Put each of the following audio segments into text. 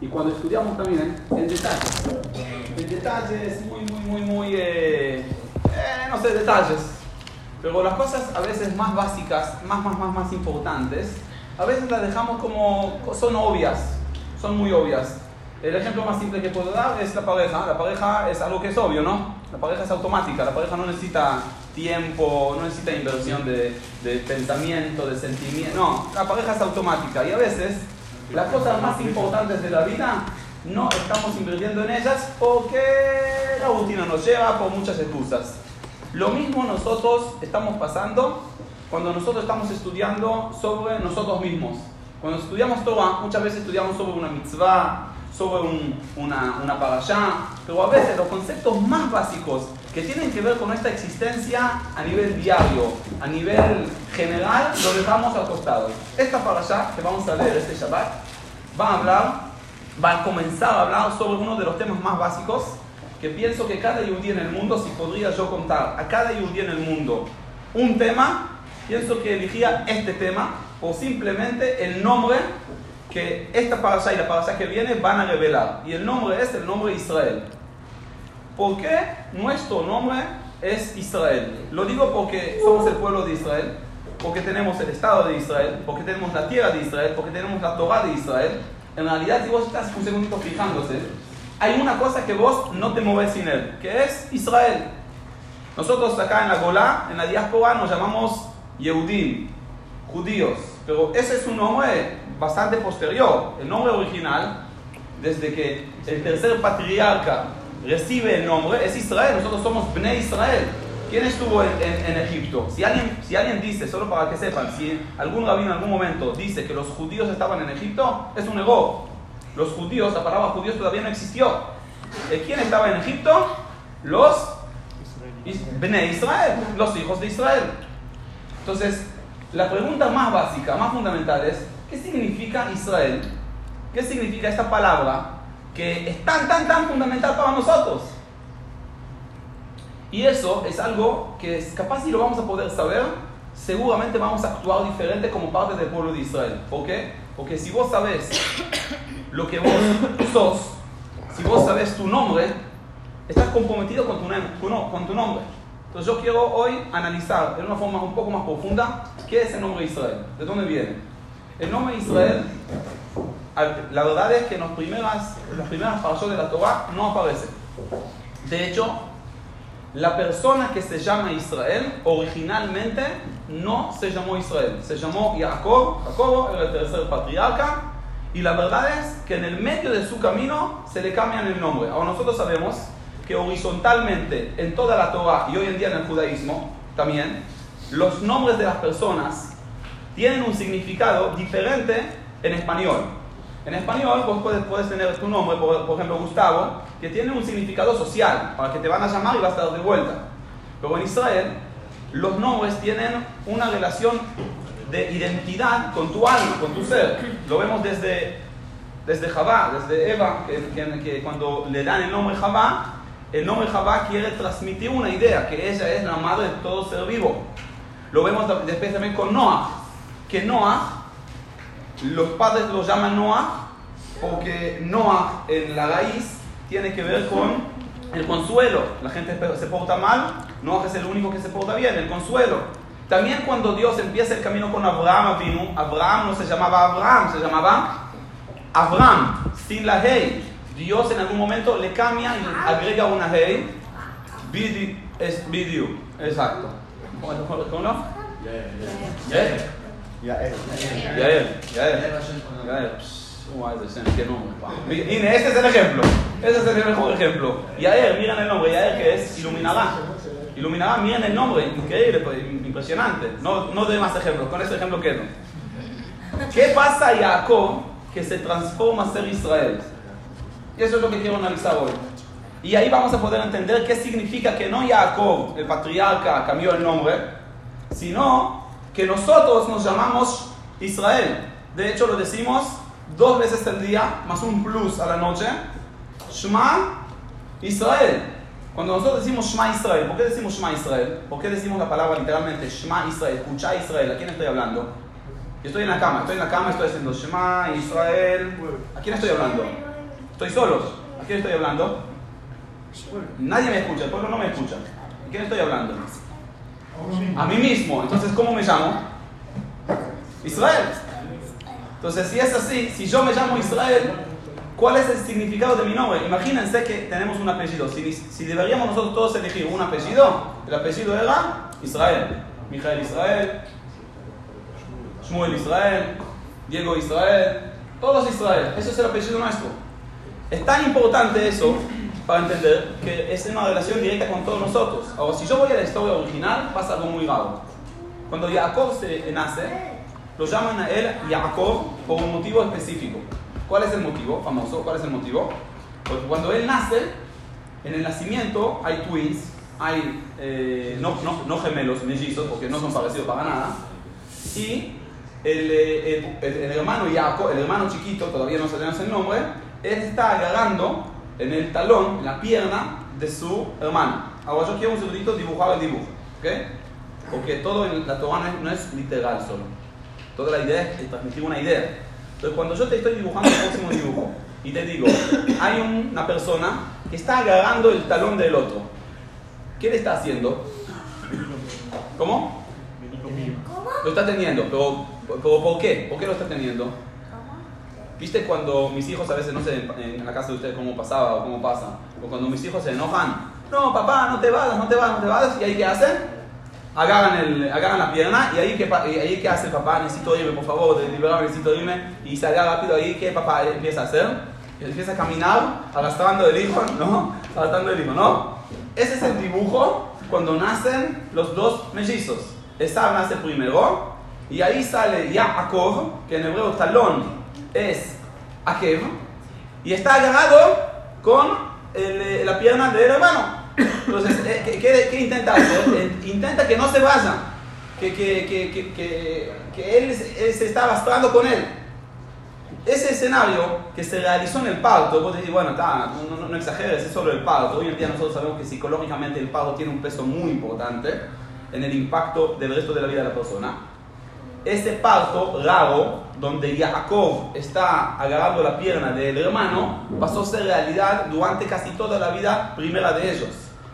y cuando estudiamos también en detalles. En detalles muy, muy, muy, muy, eh, eh, no sé, detalles. Pero las cosas a veces más básicas, más, más, más, más importantes, a veces las dejamos como, son obvias, son muy obvias. El ejemplo más simple que puedo dar es la pareja. La pareja es algo que es obvio, ¿no? La pareja es automática, la pareja no necesita tiempo, no necesita inversión de, de pensamiento, de sentimiento. No, la pareja es automática y a veces las cosas más importantes de la vida no estamos invirtiendo en ellas porque la rutina nos lleva por muchas excusas. Lo mismo nosotros estamos pasando cuando nosotros estamos estudiando sobre nosotros mismos. Cuando estudiamos Torah, muchas veces estudiamos sobre una mitzvah, sobre una, una parashá, pero a veces los conceptos más básicos que tienen que ver con nuestra existencia a nivel diario, a nivel general, lo dejamos al costado. Esta parashá que vamos a leer este Shabbat va a hablar, va a comenzar a hablar sobre uno de los temas más básicos que pienso que cada yudí en el mundo, si podría yo contar a cada yudí en el mundo un tema, pienso que elegía este tema o simplemente el nombre que esta parasha y la parasha que viene van a revelar. Y el nombre es el nombre Israel. ¿Por qué nuestro nombre es Israel? Lo digo porque somos el pueblo de Israel, porque tenemos el Estado de Israel, porque tenemos la tierra de Israel, porque tenemos la Torah de Israel. En realidad, si vos estás un segundito fijándose, hay una cosa que vos no te mueves sin él, que es Israel. Nosotros acá en la Golá, en la diáspora, nos llamamos Yehudim, judíos, pero ese es un nombre bastante posterior. El nombre original, desde que el tercer patriarca recibe el nombre, es Israel. Nosotros somos Bnei Israel. ¿Quién estuvo en, Egipto? Si alguien, si alguien dice, solo para que sepan, si algún rabino en algún momento dice que los judíos estaban en Egipto, es un error. Los judíos, la palabra judíos todavía no existió. ¿Quién estaba en Egipto? Los Bnei Israel, los hijos de Israel. Entonces, la pregunta más básica, más fundamental es, ¿qué significa Israel? ¿Qué significa esta palabra que es tan, tan, tan fundamental para nosotros? Y eso es algo que es, capaz si lo vamos a poder saber, seguramente vamos a actuar diferente como parte del pueblo de Israel. ¿Por qué? Porque si vos sabés lo que vos sos, si vos sabés tu nombre, estás comprometido con tu, con tu nombre. Entonces yo quiero hoy analizar de una forma un poco más profunda qué es el nombre de Israel, de dónde viene. El nombre de Israel, la verdad es que en las primeras, las primeras parashot de la Torah no aparece. De hecho, la persona que se llama Israel originalmente no se llamó Israel, se llamó Jacob, Jacobo era el tercer patriarca, y la verdad es que en el medio de su camino se le cambian el nombre. Ahora nosotros sabemos que horizontalmente en toda la Torah y hoy en día en el judaísmo también, los nombres de las personas tienen un significado diferente en español. En español vos puedes, tener tu nombre, por, ejemplo Gustavo, que tiene un significado social, para que te van a llamar y vas a estar de vuelta. Pero en Israel los nombres tienen una relación de identidad con tu alma, con tu ser. Lo vemos desde, desde desde Eva, que, cuando le dan el nombre Javá, el nombre Javá quiere transmitir una idea, que ella es la madre de todo ser vivo. Lo vemos después también con Noah, que Noah, los padres lo llaman Noah porque Noah en la raíz tiene que ver con el consuelo. La gente se porta mal, Noah es el único que se porta bien, el consuelo. También cuando Dios empieza el camino con Abraham vino, Abraham no se llamaba Abraham, se llamaba Abraham, sin la hey. Dios en algún momento le cambia y agrega una hey. Bidi es video. Exacto. ¿Cómo no? Yael. Yael. Yael. Yael. Qué nombre. Ine, este es el ejemplo. Este es el mejor ejemplo. Yael, miren el nombre. Yael que es iluminará. Iluminará, miren el nombre. Increíble, pues, impresionante. No, no doy más ejemplos. Con este ejemplo quedo. ¿Qué pasa a Jacob que se transforma a ser Israel? Y eso es lo que quiero analizar hoy. Y ahí vamos a poder entender qué significa que no Jacob, el patriarca, cambió el nombre, sino que nosotros nos llamamos Israel. De hecho, lo decimos dos veces al día, más un plus a la noche. Shema Israel. Cuando nosotros decimos Shema Israel, ¿por qué decimos Shema Israel? ¿Por qué decimos la palabra literalmente Shema Israel? Escucha Israel. ¿A quién estoy hablando? Estoy en la cama, estoy en la cama, estoy haciendo Shema, Israel. ¿A quién estoy hablando? Estoy solo. ¿A quién estoy hablando? Nadie me escucha, el pueblo no me escucha. ¿A quién estoy hablando? A mí mismo. Entonces, ¿cómo me llamo? Israel. Entonces, si es así, si yo me llamo Israel, ¿cuál es el significado de mi nombre? Imagínense que tenemos un apellido. Si, si deberíamos nosotros todos elegir un apellido, el apellido era Israel. Mijael Israel, Shmuel Israel, Diego Israel, todos Israel. Ese es el apellido nuestro. Es tan importante eso para entender que es una relación directa con todos nosotros. Ahora, si yo voy a la historia original, pasa algo muy raro. Cuando Jacob se nace, lo llaman a él Jacob por un motivo específico. ¿Cuál es el motivo famoso? ¿Cuál es el motivo? Porque cuando él nace, en el nacimiento hay twins, hay eh, no, no, no, gemelos, mellizos, porque no son parecidos para nada, y el, eh, el, el, hermano Jacob, el hermano chiquito, todavía no sabemos el nombre, él está agarrando en el talón, en la pierna de su hermano. Ahora yo quiero un segundito dibujar el dibujo, ¿ok? Porque todo en la Torah no es, literal solo. Toda la idea es transmitir una idea. Entonces cuando yo te estoy dibujando el próximo dibujo y te digo, hay una persona que está agarrando el talón del otro. ¿Qué le está haciendo? ¿Cómo? Lo está teniendo, pero, pero ¿por qué? ¿Por qué lo está teniendo? ¿Viste cuando mis hijos a veces, no sé, en la casa de ustedes cómo pasaba o cómo pasa? O cuando mis hijos se enojan, no, papá, no te vayas, no te vayas, no te vayas, y ahí qué hacen? Agarran, el, agarran la pierna y ahí qué, ahí qué hace el papá, necesito irme, por favor, liberarme, necesito irme, y sale rápido ahí, ¿qué papá empieza a hacer? Empieza a caminar arrastrando el hijo, ¿no? Arrastrando el hijo, ¿no? Ese es el dibujo cuando nacen los dos mellizos. Esa nace primero y ahí sale Yaakov, que en hebreo talón es Akev y está agarrado con el, la pierna del hermano. Entonces, ¿qué, qué, intenta hacer? Intenta que no se vaya, que, que él, él, se está arrastrando con él. Ese escenario que se realizó en el parto, vos decís, bueno, ta, no, no, no, exageres, es solo el parto. Hoy en día nosotros sabemos que psicológicamente el parto tiene un peso muy importante en el impacto del resto de la vida de la persona ese parto raro, donde Jacob está agarrando la pierna del hermano, pasó a ser realidad durante casi toda la vida primera de ellos.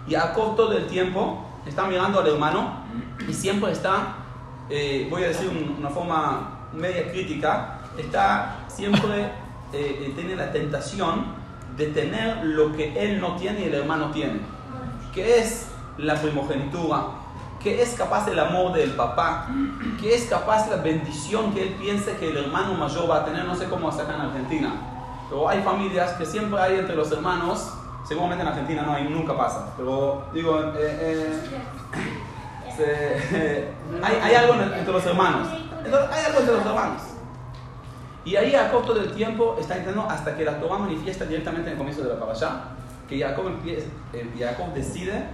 Jacob todo el tiempo está mirando al hermano y siempre está, eh, voy a decir una forma media crítica, está siempre, eh, eh, tiene la tentación de tener lo que él no tiene y el hermano tiene, que es la primogenitura, que es capaz el amor del papá, que es capaz la bendición que él piensa que el hermano mayor va a tener, no sé cómo hasta acá en Argentina, pero hay familias que siempre hay entre los hermanos, seguramente en Argentina no hay, nunca pasa, pero digo, eh, eh, hay, algo entre los hermanos, hay algo entre los hermanos. Y ahí Jacob todo el tiempo está intentando hasta que la Torah manifiesta directamente en el comienzo de la parasha, que Jacob, eh, Jacob decide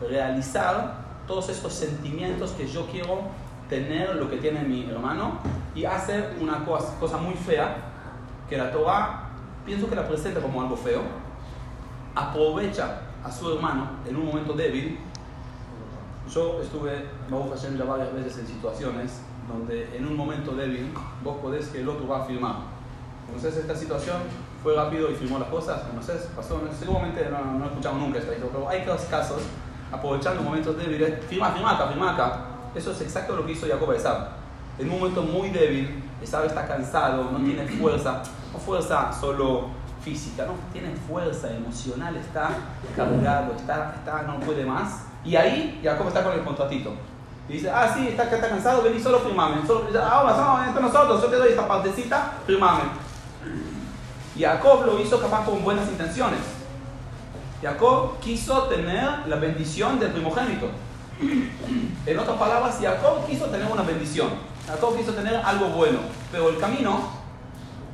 realizar todos estos sentimientos que yo quiero tener, lo que tiene mi hermano, y hace una cosa, cosa muy fea, que la Torah, pienso que la presenta como algo feo, aprovecha a su hermano en un momento débil. Yo estuve, Baruch Hashem, ya varias veces en situaciones donde en un momento débil vos podés que el otro va a firmar. Entonces esta situación fue rápido y firmó las cosas, no sé, pasó, seguramente no, no escuchamos nunca esta historia, pero hay casos aprovechando momentos débiles, firma, firma acá, firma acá. Eso es exacto lo que hizo Jacob Esab. En un momento muy débil, Esab está cansado, no tiene fuerza, no fuerza solo física, no tiene fuerza emocional, está cargado, está, está, no puede más. Y ahí Jacob está con el contratito. Y dice, ah, sí, está, está cansado, vení, solo firmame. Solo, ahora, no, entre nosotros, yo te doy esta partecita, firmame. Jacob lo hizo capaz con buenas intenciones Jacob quiso tener la bendición del primogénito. En otras palabras, Jacob quiso tener una bendición. Jacob quiso tener algo bueno. Pero el camino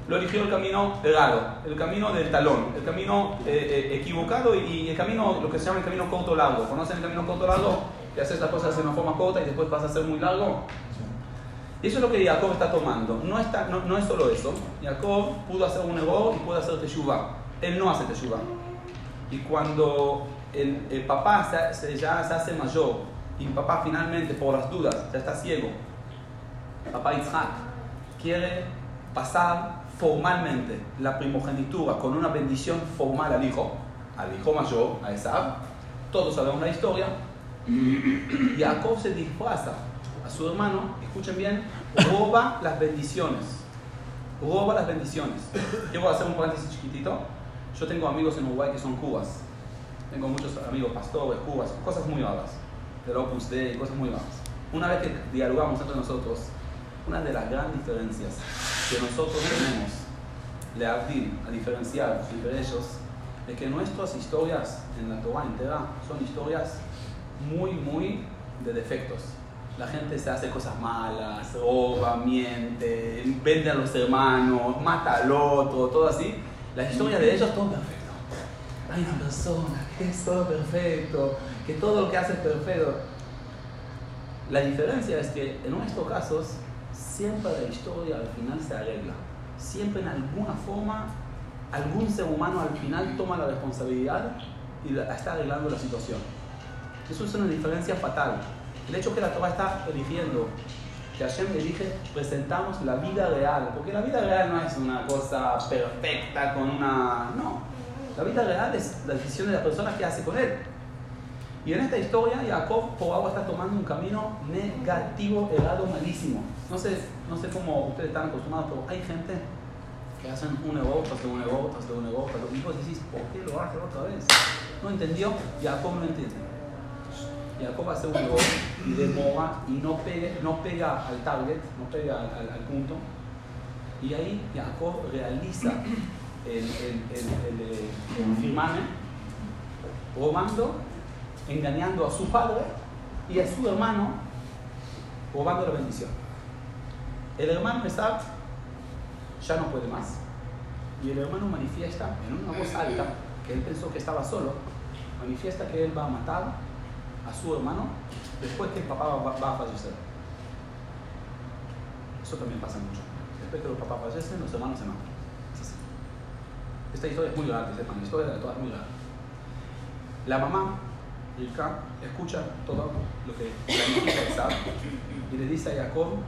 lo eligió el camino raro, el camino del talón, el camino eh, eh, equivocado y, el camino, lo que se llama el camino corto largo. ¿Conocen el camino corto largo? Que haces las cosas de una forma corta y después pasa a ser muy largo. Y eso es lo que Jacob está tomando. No, está, no, es solo eso. Jacob pudo hacer un error y puede hacer teshuva. Él no hace teshuva. Y cuando el, el papá se, ya se hace mayor y papá finalmente por las dudas ya está ciego, papá Isaac quiere pasar formalmente la primogenitura con una bendición formal al hijo, al hijo mayor, a Esab. Todos sabemos la historia. Jacob se disfraza a su hermano, escuchen bien, roba las bendiciones. Roba las bendiciones. Quiero hacer un paréntesis chiquitito. Yo tengo amigos en Uruguay que son cubas. Tengo muchos amigos pastores, cubas, cosas muy vagas. Del Opus Dei, cosas muy vagas. Una vez que dialogamos entre nosotros, una de las grandes diferencias que nosotros tenemos, le abdil, a diferenciar entre ellos, es que nuestras historias en la Torah entera son historias muy, muy de defectos. La gente se hace cosas malas, roba, miente, vende a los hermanos, mata al otro, todo así. La historia de ellos, todo perfecto. Hay una persona que es todo perfecto, que todo lo que hace es perfecto. La diferencia es que en nuestros casos, siempre la historia al final se arregla. Siempre en alguna forma, algún ser humano al final toma la responsabilidad y está arreglando la situación. Eso es una diferencia fatal. El hecho que la Torah está eligiendo, que Hashem elige, presentamos la vida real, porque la vida real no es una cosa perfecta con una... No, la vida real es la decisión de la persona que hace con él. Y en esta historia, Jacob por agua está tomando un camino negativo, errado, malísimo. No sé, no sé cómo ustedes están acostumbrados, pero hay gente que hacen un error tras un error, tras un error, error, y decís, ¿por qué lo hace otra vez? No entendió, Jacob no entiende. Jacob hace un error y demora y no, pegue, no pega al target, no pega al, punto. Y ahí Jacob realiza el, el, el, el firmame, robando, engañando a su padre y a su hermano, robando la bendición. El hermano está, ya no puede más. Y el hermano manifiesta en una voz alta, que él pensó que estaba solo, manifiesta que él va a matar a su hermano después que el papá va, va a fallecer. Eso también pasa mucho. Después que los papás fallecen, los hermanos se matan. Es así. Esta historia es muy grande, sepan, la historia de la es muy grande. La mamá, Rivka, escucha todo lo que la niña sabe y le dice a Jacob,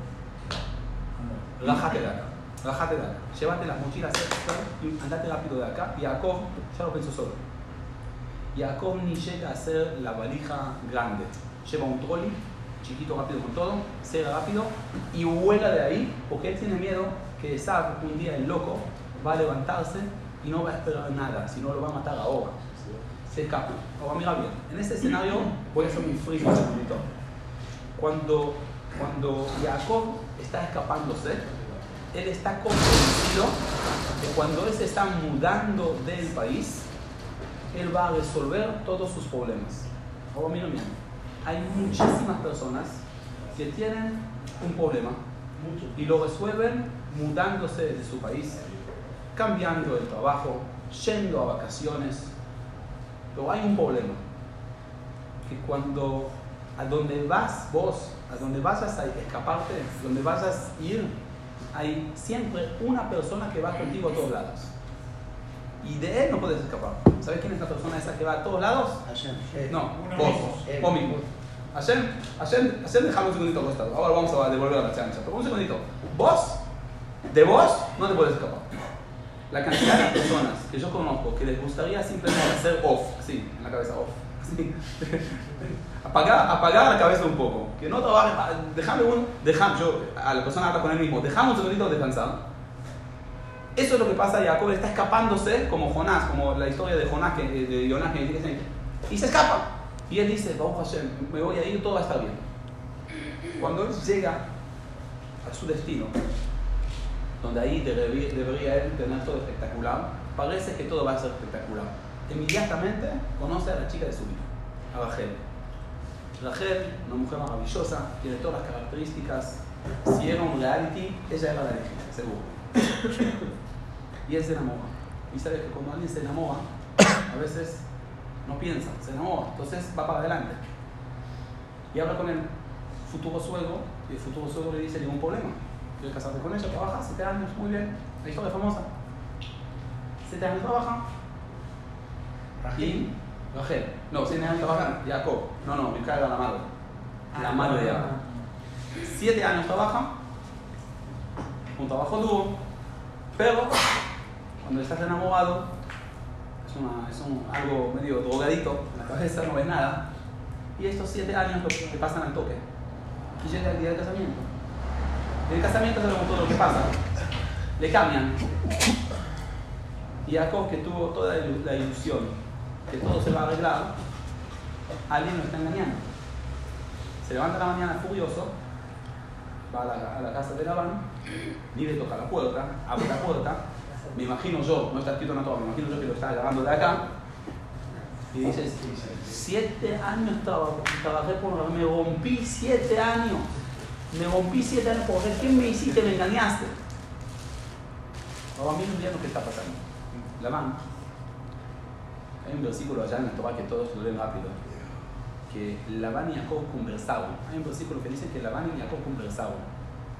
rájate de acá, rájate de acá, llévate las mochilas y andate rápido de acá. Y Jacob ya lo pensó solo. Jacob ni llega a hacer la valija grande. Lleva un trolley, chiquito, rápido con todo, cierra rápido y vuela de ahí porque él tiene miedo que Esab, un día el loco, va a levantarse y no va a esperar nada, sino lo va a matar ahora. Se escapa. Ahora mira bien, en este escenario voy a hacer un frío un segundito. Cuando, cuando Jacob está escapándose, él está convencido que cuando él se está mudando del país, él va a resolver todos sus problemas. Ahora mira bien, hay muchísimas personas que tienen un problema y lo resuelven mudándose de su país, cambiando el trabajo, yendo a vacaciones. Pero hay un problema, que cuando a donde vas vos, a donde vayas a escaparte, donde vayas a ir, hay siempre una persona que va contigo a todos lados y de él no puedes escapar. ¿Sabes quién es la persona esa que va a todos lados? Hashem. No, vos, vos mismo. Hashem, Hashem, Hashem, déjame un segundito costado. Ahora vamos a devolver a la chancha. Pero un segundito. Vos, de vos, no te puedes escapar. La cantidad de personas que yo conozco que les gustaría simplemente hacer off, así, en la cabeza off. Así. Apagar, apagar la cabeza un poco. Que no trabaje, déjame un, déjame, yo, a la persona habla con él mismo, déjame un segundito descansar eso es lo que pasa a Jacob, está escapándose como Jonás, como la historia de Jonás, que, de Jonás que dice, y se escapa. Y él dice, vamos Hashem, me voy a ir, todo va a estar bien. Cuando él llega a su destino, donde ahí debería, debería él tener todo espectacular, parece que todo va a ser espectacular. Inmediatamente conoce a la chica de su vida, a Rachel. Rachel, una mujer maravillosa, tiene todas las características. Si era un reality, ella era la elegida, seguro y él se enamora. Y sabe que cuando alguien se enamora, a veces no piensa, se enamora, entonces va para adelante. Y habla con el futuro suegro, y el futuro suegro le dice, ningún problema, quiero casarte con ella, trabaja 7 años, muy bien, la historia famosa. 7 años trabaja, y Rachel, no, 7 años trabaja Jacob, no, no, Mica era la madre, la madre de Jacob. 7 años trabaja, un trabajo duro, pero cuando estás enamorado, es, es un, algo medio drogadito, en la cabeza no ves nada, y estos siete años te pasan al toque. Y llega el día del casamiento. En el casamiento sabemos todo lo que pasa. Le cambian. Y Jacob, que tuvo toda la ilusión que todo se va a arreglar, alguien lo está engañando. Se levanta la mañana furioso, va a la, casa de Labán, ni le toca la puerta, abre la puerta, me imagino yo, no está escrito en la me imagino yo que lo está grabando de acá, y dice, siete años trabajé por me rompí siete años, me rompí siete años por ¿qué me hiciste? Me engañaste. Ahora mí no qué está pasando. Labán. Hay un versículo allá en la Torah que todos lo leen rápido que Labán y Jacob conversaban. Hay un versículo que dice que Labán y Jacob conversaban.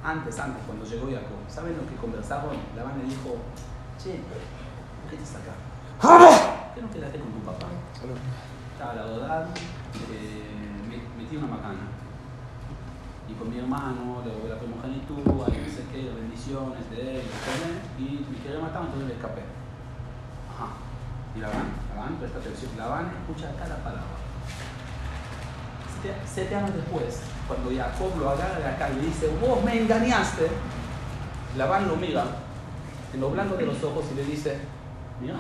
Antes, antes, cuando llegó Jacob. ¿Saben lo que conversaban? Labán le dijo, che, ¿por qué estás acá? ¿Por qué no quedaste con tu papá? Estaba la verdad, eh, metí una macana. Y con mi hermano, doy la primogenitura, y no sé qué, bendiciones de él, y me quería matar, entonces le escapé. Ajá. Y Labán, Labán, presta atención, Labán escucha cada palabra siete, años después, cuando Jacob lo agarra de acá y le dice, vos me engañaste, Labán lo mira en lo blanco de los ojos y le dice, mira,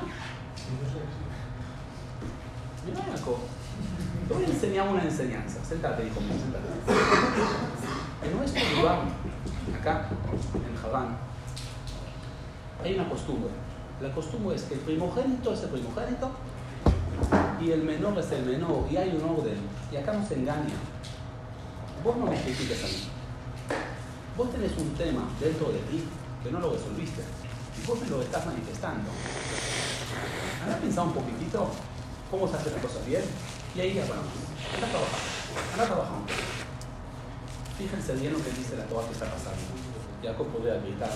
mira Jacob, te voy a enseñar una enseñanza. Sentate, hijo mío, sentate. En nuestro lugar, acá, en Javán, hay una costumbre. La costumbre es que el primogénito es el primogénito y el menor es el menor y hay un orden. Y acá no se engaña. Vos no me expliques a mí. Vos tenés un tema dentro de ti que no lo resolviste y vos me lo estás manifestando. ¿Han pensado un poquitito cómo se hace la cosa bien? Y ahí ya bueno, anda a trabajar, anda a trabajar. Fíjense bien lo que dice la Torah que está pasando. Jacob podría gritar,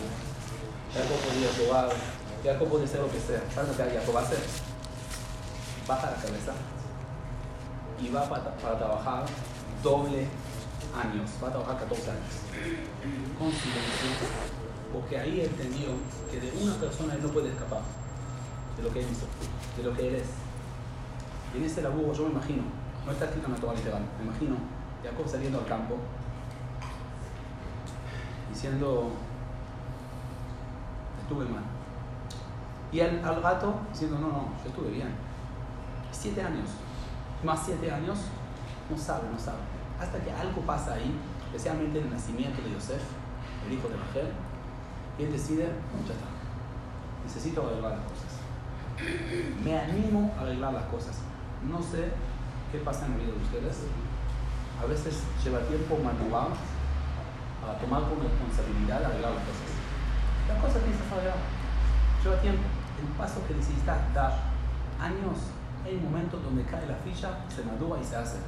Jacob podría jugar, Jacob puede ser lo que sea. ¿Sabes lo que Jacob hacer? Baja la cabeza y va para, trabajar doble años, va a trabajar 14 años. Con porque ahí entendió que de una persona él no puede escapar de lo que él hizo, de lo que él es. Y en ese laburo yo me imagino, no está escrito en la Torah literal, me imagino Jacob saliendo al campo diciendo, estuve mal. Y al, al gato diciendo, no, no, yo estuve bien siete años, más siete años, no sabe, no sabe. Hasta que algo pasa ahí, especialmente en el nacimiento de Yosef, el hijo de Rachel, y él decide, ya está, necesito arreglar las cosas. Me animo a arreglar las cosas. No sé qué pasa en la vida de ustedes. A veces lleva tiempo madurar para tomar con responsabilidad arreglar las cosas. Las cosas que se arreglar. Lleva tiempo. El paso que necesitas dar años hay momentos donde cae la ficha, se madura y se hace.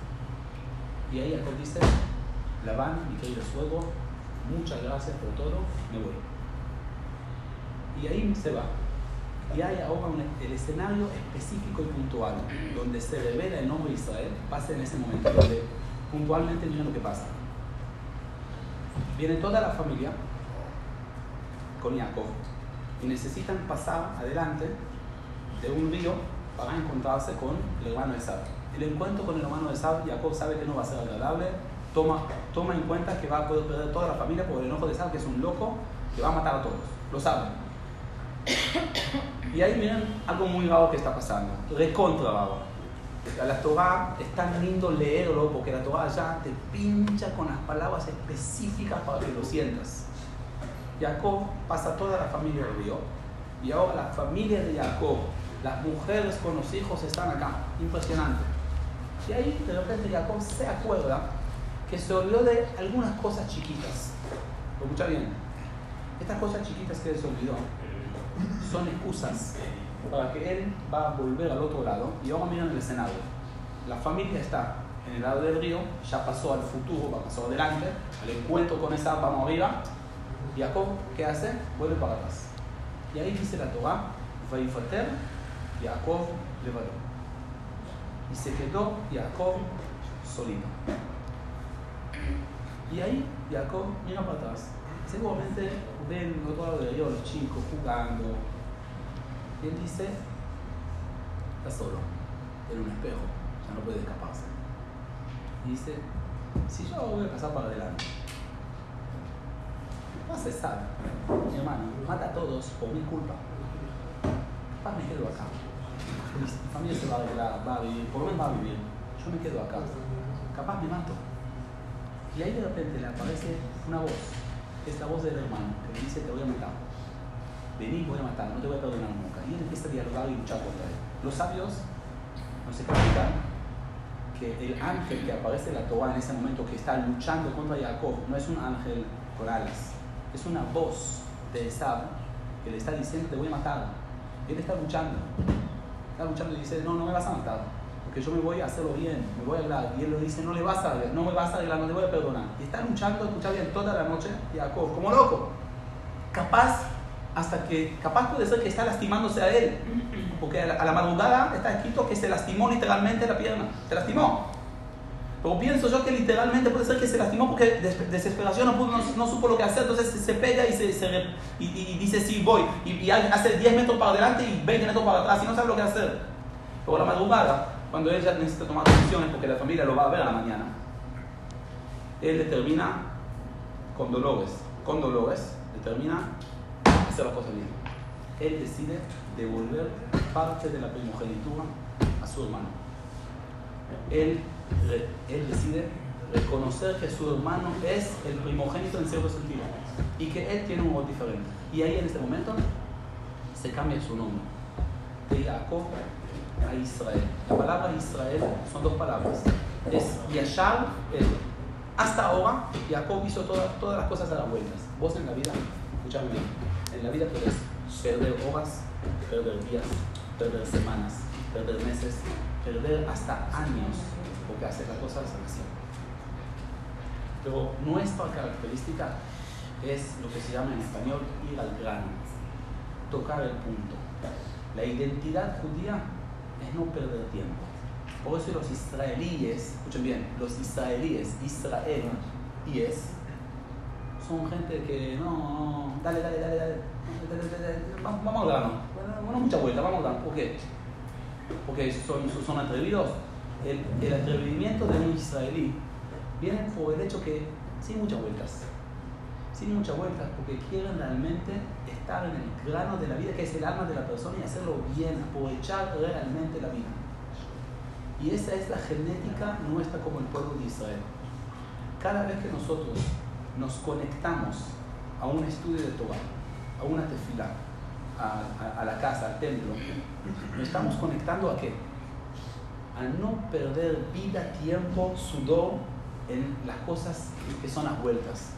Y ahí Jacob dice, Labán, mi querido suegro, muchas gracias por todo, me voy. Y ahí se va. Y hay ahora el escenario específico y puntual, donde se revela el nombre de Israel, pasa en ese momento, donde puntualmente miren lo que pasa. Viene toda la familia con Jacob y necesitan pasar adelante de un río para encontrarse con el hermano Esab. El encuentro con el hermano Esab, Jacob sabe que no va a ser agradable, toma, toma en cuenta que va a poder perder toda la familia por el enojo de Esab, que es un loco que va a matar a todos, lo sabe. Y ahí miren algo muy raro que está pasando, recontra raro. La Torah es tan lindo leerlo porque la Torah ya te pincha con las palabras específicas para que lo sientas. Jacob pasa toda la familia del río y ahora la familia de Jacob las mujeres con los hijos están acá. Impresionante. Y ahí de repente Jacob se acuerda que se olvidó de algunas cosas chiquitas. Lo escucha bien. Estas cosas chiquitas que él se olvidó son excusas para que él va a volver al otro lado. Y ahora miren el escenario. La familia está en el lado del río, ya pasó al futuro, va pasó adelante, al encuentro con esa, vamos arriba. Jacob, ¿qué hace? Vuelve para atrás. Y ahí dice la Torah, Vaifater Jacob levantó. Y se quedó Jacob solito. Y ahí Jacob mira para atrás Seguramente ven otro lado de ellos los chicos jugando. Y él dice, está solo, en un espejo, ya no puede escaparse. Y dice, si yo voy a pasar para adelante, no se sabe, mi hermano, mata a todos por mi culpa. Capaz me quedo acá. Mi familia se va a arreglar, va a vivir, por lo menos va a vivir. Yo me quedo acá. Capaz me mato. Y ahí de repente le aparece una voz, es la voz del hermano, que le dice, te voy a matar. Vení, voy a matar, no te voy a perdonar nunca. Y él empieza a dialogar y luchar contra él. Los sabios nos explican que el ángel que aparece en la Torah en ese momento, que está luchando contra Jacob, no es un ángel con alas, es una voz de Esab que le está diciendo, te voy a matar. Él está luchando, está luchando y dice, no, no me vas a matar, porque yo me voy a hacerlo bien, me voy a arreglar. Y él le dice, no le vas a no me vas a arreglar, no te voy a perdonar. Y está luchando, escucha bien, toda la noche Jacob, como loco. Capaz, hasta que, capaz puede ser que está lastimándose a él, porque a la, a la madrugada está escrito que se lastimó literalmente la pierna, se lastimó. Pero pienso yo que literalmente puede ser que se lastimó porque de desesperación no, pudo, no, supo lo que hacer, entonces se, se pega y, se, y, dice sí, voy. Y, hace 10 metros para adelante y 20 metros para atrás y no sabe lo que hacer. A la madrugada, cuando él ya necesita tomar decisiones porque la familia lo va a ver a la mañana, él determina con dolores, con dolores, determina hacer las cosas bien. Él decide devolver parte de la primogenitura a su hermano. Él él decide reconocer que su hermano es el primogénito en cierto sentido y que él tiene un rol diferente. Y ahí en este momento se cambia su nombre de Jacob a Israel. La palabra Israel son dos palabras. Es Yashar. Hasta ahora, Jacob hizo todas, todas las cosas a las vueltas. Vos en la vida, escuchame bien, en la vida puedes perder horas, perder días, perder semanas, perder meses, perder hasta años porque hace las cosas así. Pero nuestra característica es lo que se llama en español ir al grano, tocar el punto. La identidad judía es no perder tiempo. Por eso los israelíes, escuchen bien, los israelíes, Israel y es, son gente que no, no, dale, dale, dale, dale, vamos, al grano. Bueno, mucha vuelta, vamos al grano. ¿Por qué? Porque son, son atrevidos el, el, atrevimiento de un israelí viene por el hecho que, sin muchas vueltas, sin muchas vueltas, porque quieren realmente estar en el grano de la vida, que es el alma de la persona, y hacerlo bien, aprovechar realmente la vida. Y esa es la genética nuestra como el pueblo de Israel. Cada vez que nosotros nos conectamos a un estudio de Torah, a una tefilá, a, a, a la casa, al templo, nos estamos conectando a qué? A no perder vida, tiempo, sudor en las cosas que son las vueltas.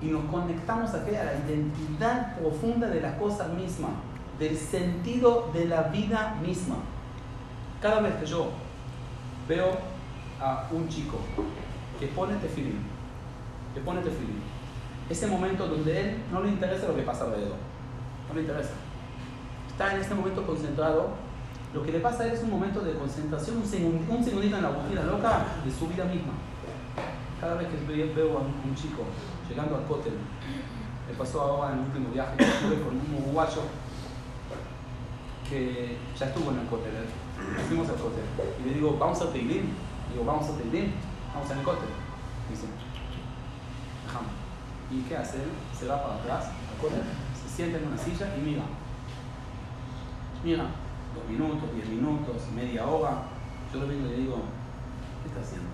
Y nos conectamos a, qué? a la identidad profunda de la cosa misma, del sentido de la vida misma. Cada vez que yo veo a un chico que pone tefilín, que pone tefilín, ese momento donde él no le interesa lo que pasa alrededor, no le interesa. Está en este momento concentrado lo que le pasa es un momento de concentración, un, segundito, un segundito en la rutina loca de su vida misma. Cada vez que veo a un, chico llegando al cótel, me pasó ahora en el último viaje que estuve con un uruguayo que ya estuvo en el cótel, ¿eh? fuimos al cótel, y le digo, vamos a Teilín, digo, vamos a Teilín, vamos al cótel. Dice, dejamos. ¿Y qué hace él? Se va para atrás al cótel, se sienta en una silla y mira. Mira, dos minutos, diez minutos, media hora. Yo lo vengo y le digo, ¿qué estás haciendo?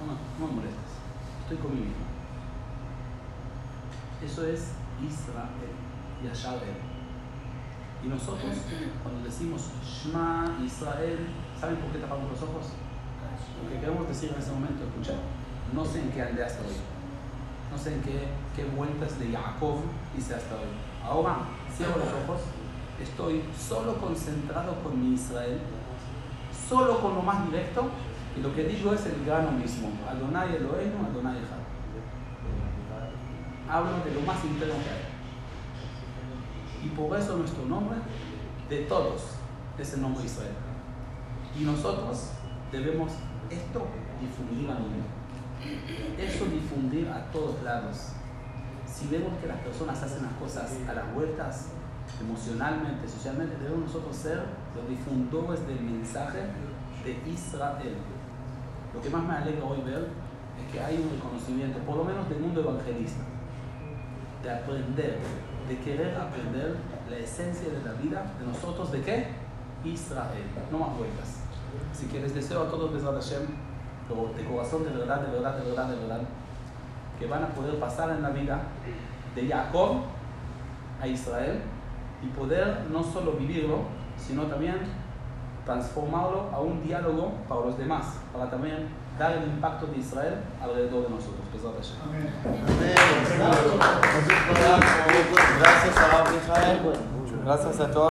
No, no, me molestes, estoy conmigo mismo. Eso es Israel y Yashabel. Y nosotros, cuando decimos Shema Israel, ¿saben por qué tapamos los ojos? Porque queremos decir en ese momento, escucha, no sé en qué aldea estoy, no sé en qué, qué vueltas de Jacob hice hasta hoy. Ahora cierro los ojos estoy solo concentrado con mi Israel, solo con lo más directo, y lo que digo es el grano mismo. Adonai Eloheinu, Adonai Echad. Hablo de lo más interno que hay. Y por eso nuestro nombre, de todos, es el nombre Israel. Y nosotros debemos esto difundir al mundo. eso difundir a todos lados. Si vemos que las personas hacen las cosas a las vueltas, emocionalmente, socialmente, debemos nosotros ser los difundores del mensaje de Israel. Lo que más me alegra hoy ver es que hay un reconocimiento, por lo menos del mundo evangelista, de aprender, de querer aprender la esencia de la vida de nosotros, ¿de qué? Israel, no más vueltas. Así que les deseo a todos, Besrat Hashem, de corazón, de verdad, de verdad, de verdad, de verdad, que van a poder pasar en la vida de Jacob a Israel y poder no solo vivirlo, sino también transformarlo a un diálogo para los demás, para también dar el impacto de Israel alrededor de nosotros. A. Gracias a todos.